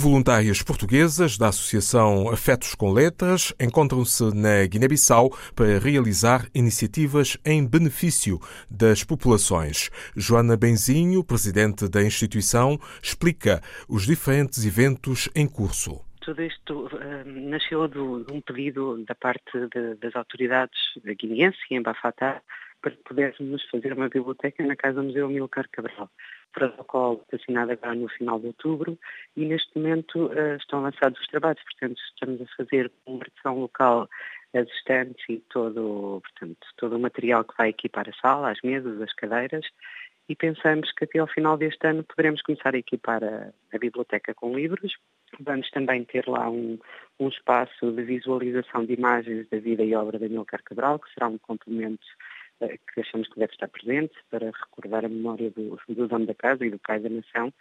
Voluntárias portuguesas da Associação Afetos com Letras encontram-se na Guiné-Bissau para realizar iniciativas em benefício das populações. Joana Benzinho, presidente da instituição, explica os diferentes eventos em curso. Tudo isto uh, nasceu de um pedido da parte de, das autoridades guineenses em Bafatá para que pudéssemos fazer uma biblioteca na Casa Museu Milcar Cabral protocolo assinado agora no final de outubro e neste momento uh, estão lançados os trabalhos, portanto estamos a fazer conversão local as estantes e todo, portanto, todo o material que vai equipar a sala, as mesas, as cadeiras e pensamos que até ao final deste ano poderemos começar a equipar a, a biblioteca com livros. Vamos também ter lá um, um espaço de visualização de imagens da vida e obra de Amilcar Cabral, que será um complemento que achamos que deve estar presente para recordar a memória do, do dono da casa e do pai da nação.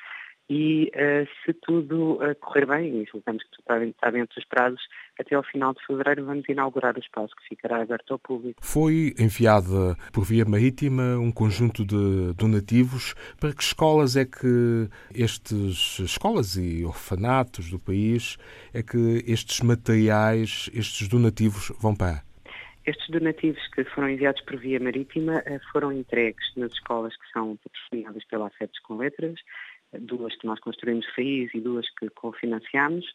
E uh, se tudo uh, correr bem, e julgamos que tudo está dentro dos prazos, até ao final de fevereiro vamos inaugurar o espaço que ficará aberto ao público. Foi enviada por via marítima um conjunto de donativos. Para que escolas é que estes escolas e orfanatos do país é que estes materiais, estes donativos vão para? Estes donativos que foram enviados por via marítima eh, foram entregues nas escolas que são patrocinadas pela Afetos com Letras, duas que nós construímos raiz e duas que cofinanciamos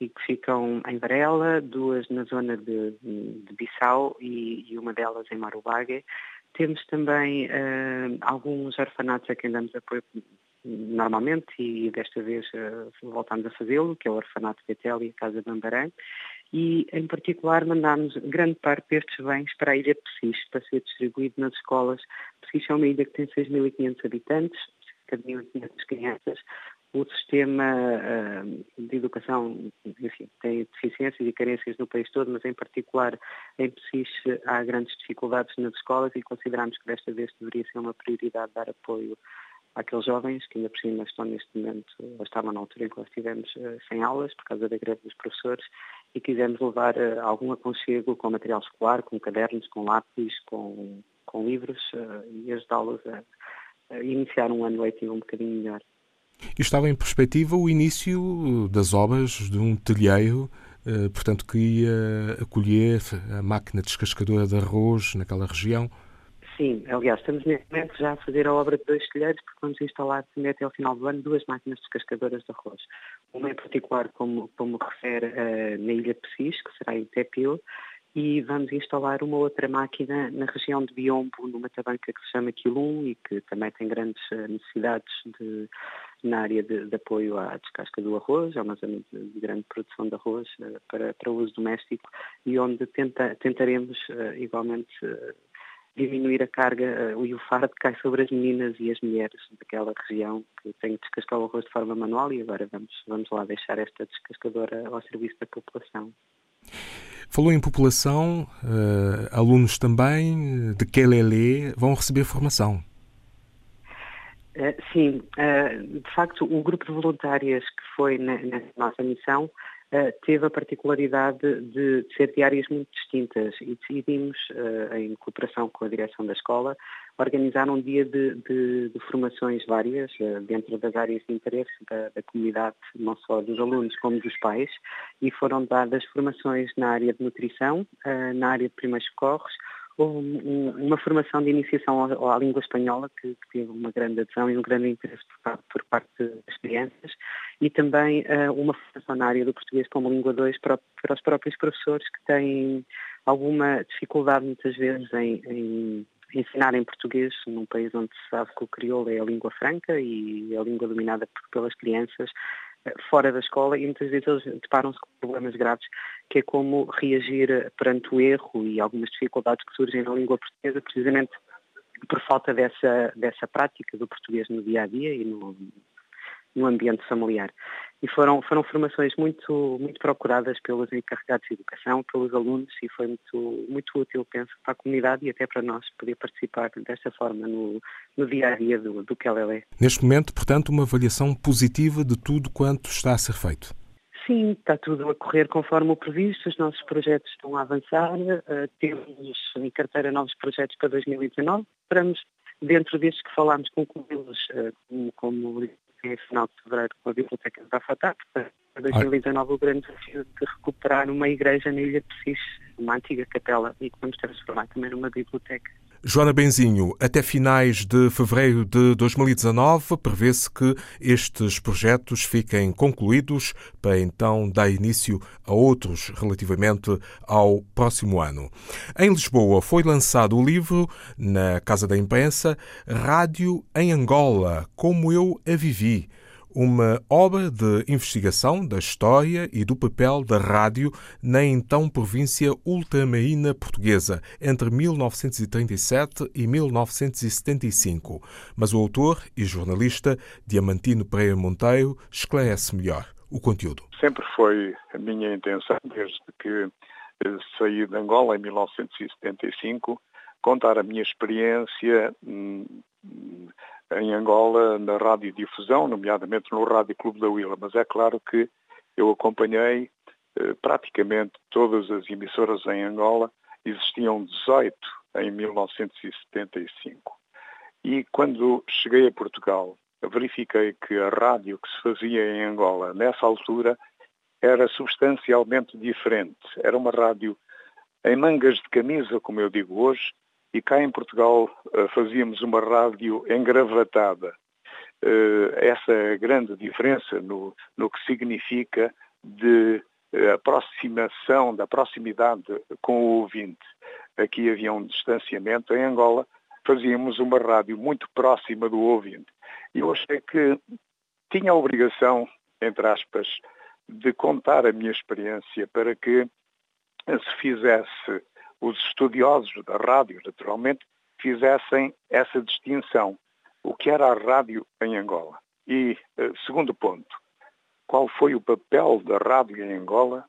e que ficam em Varela, duas na zona de, de Bissau e, e, uma delas em Marubague. Temos também uh, alguns orfanatos a quem damos apoio normalmente e desta vez uh, voltamos a fazê-lo, que é o Orfanato Betel e a Casa de Ambarã e, em particular, mandámos grande parte destes bens para a ilha de Pessis, para ser distribuído nas escolas. Pessis é uma ilha que tem 6.500 habitantes, cerca de 1.500 crianças. O sistema uh, de educação enfim, tem deficiências e carências no país todo, mas em particular em Pessis há grandes dificuldades nas escolas e consideramos que desta vez deveria ser uma prioridade dar apoio àqueles jovens que ainda por cima estão neste momento, ou estavam na altura em que nós estivemos uh, sem aulas por causa da greve dos professores e quisemos levar uh, algum aconchego com material escolar, com cadernos, com lápis, com, com livros uh, e ajudá-los a, a, iniciar um ano letivo um bocadinho melhor. E estava em perspectiva o início das obras de um telheiro, portanto, que ia acolher a máquina descascadora de arroz naquela região. Sim, aliás, estamos neste momento já a fazer a obra de dois telheiros, porque vamos instalar também até ao final do ano duas máquinas descascadoras de arroz. Uma em particular, como, como refere, uh, na Ilha de Pessis, que será em Tepil, e vamos instalar uma outra máquina na região de Biombo, numa tabanca que se chama Quilum e que também tem grandes eh, necessidades de, na área de, de, apoio à descasca do arroz, é uma zona de, de grande produção de arroz uh, para, para uso doméstico e onde tenta, tentaremos igualmente diminuir a carga e o fardo que cai sobre as meninas e as mulheres daquela região que têm que descascar o arroz de forma manual e agora vamos, vamos lá deixar esta descascadora ao serviço da população. Falou em população, uh, alunos também de Quelele vão receber formação. Uh, sim, uh, de facto o grupo de voluntárias que foi na, na nossa missão teve a particularidade de, de, ser de áreas muito distintas e decidimos, uh, em cooperação com a direção da escola, organizar um dia de, de, de formações várias uh, dentro das áreas de interesse da, da, comunidade, não só dos alunos como dos pais, e foram dadas formações na área de nutrição, na área de primeiros socorros, houve uma formação de iniciação à, língua espanhola que, teve uma grande adesão e um grande interesse por, parte das crianças e também uh, uma formação na área do português como língua 2 para, para, os próprios professores que têm alguma dificuldade muitas vezes em, em ensinar em português num país onde se sabe que o crioulo é a língua franca e a língua dominada pelas crianças fora da escola e muitas vezes eles deparam-se com problemas graves, que é como reagir perante o erro e algumas dificuldades que surgem na língua portuguesa, precisamente por falta dessa, dessa prática do português no dia a dia e no, no ambiente familiar. E foram, foram formações muito, muito procuradas pelos encarregados de educação, pelos alunos, e foi muito, muito útil, penso, para a comunidade e até para nós poder participar desta forma no, no dia a dia do, do é. Neste momento, portanto, uma avaliação positiva de tudo quanto está a ser feito. Sim, está tudo a correr conforme o previsto, os nossos projetos estão a avançar, uh, temos em carteira novos projetos para 2019, esperamos, dentro destes que falámos, concluí-los uh, como, como em final de fevereiro com a Biblioteca de Bafatá, para 2019 o grande desafio de recuperar uma igreja na Ilha de Psis, uma antiga capela, e que vamos transformar também numa biblioteca. Joana Benzinho, até finais de fevereiro de 2019, prevê-se que estes projetos fiquem concluídos para então dar início a outros relativamente ao próximo ano. Em Lisboa foi lançado o livro, na Casa da Imprensa, Rádio em Angola, Como Eu a Vivi uma obra de investigação da história e do papel da rádio na então província ultramarina portuguesa entre 1937 e 1975. Mas o autor e jornalista Diamantino Pereira Monteiro esclarece melhor o conteúdo. Sempre foi a minha intenção, desde que eh, saí de Angola em 1975, contar a minha experiência hum, em Angola na radiodifusão, nomeadamente no Rádio Clube da Willa, mas é claro que eu acompanhei eh, praticamente todas as emissoras em Angola, existiam 18 em 1975. E quando cheguei a Portugal, verifiquei que a rádio que se fazia em Angola nessa altura era substancialmente diferente. Era uma rádio em mangas de camisa, como eu digo hoje, e cá em Portugal uh, fazíamos uma rádio engravatada. Uh, essa grande diferença no, no que significa de uh, aproximação, da proximidade com o ouvinte. Aqui havia um distanciamento. Em Angola fazíamos uma rádio muito próxima do ouvinte. E eu achei que tinha a obrigação, entre aspas, de contar a minha experiência para que se fizesse os estudiosos da rádio, naturalmente, fizessem essa distinção. O que era a rádio em Angola? E, eh, segundo ponto, qual foi o papel da rádio em Angola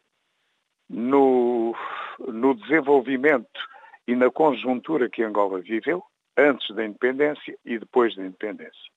no, no desenvolvimento e na conjuntura que Angola viveu, antes da independência e depois da independência.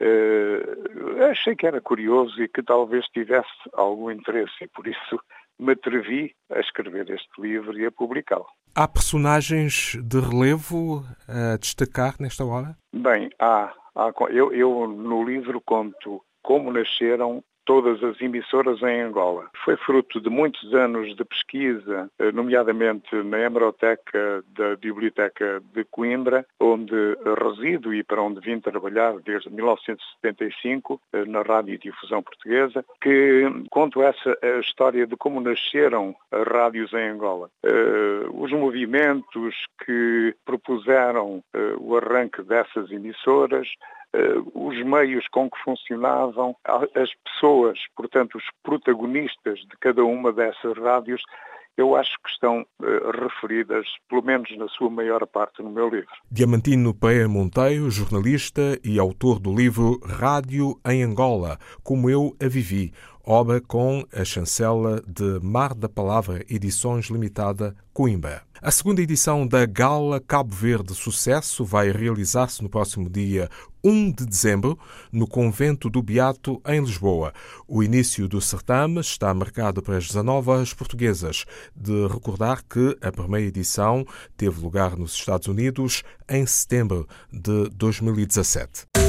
Uh, achei que era curioso e que talvez tivesse algum interesse e por isso me atrevi a escrever este livro e a publicá-lo. Há personagens de relevo a destacar nesta hora? Bem, há. há eu, eu no livro conto como nasceram todas as emissoras em Angola. Foi fruto de muitos anos de pesquisa, eh, nomeadamente na Hemeroteca da Biblioteca de Coimbra, onde resido e para onde vim trabalhar desde 1975 eh, na Rádio e Difusão Portuguesa, que conto essa história de como nasceram as rádios em Angola. Eh, os movimentos que propuseram o arranque dessas emissoras, os meios com que funcionavam, as pessoas, portanto, os protagonistas de cada uma dessas rádios, eu acho que estão uh, referidas, pelo menos na sua maior parte, no meu livro. Diamantino Pereira Monteiro, jornalista e autor do livro Rádio em Angola, Como Eu a Vivi, obra com a chancela de Mar da Palavra Edições Limitada, Coimbra. A segunda edição da Gala Cabo Verde Sucesso vai realizar-se no próximo dia 1 de dezembro, no Convento do Beato, em Lisboa. O início do certame está marcado para as 19 horas portuguesas. De recordar que a primeira edição teve lugar nos Estados Unidos em setembro de 2017.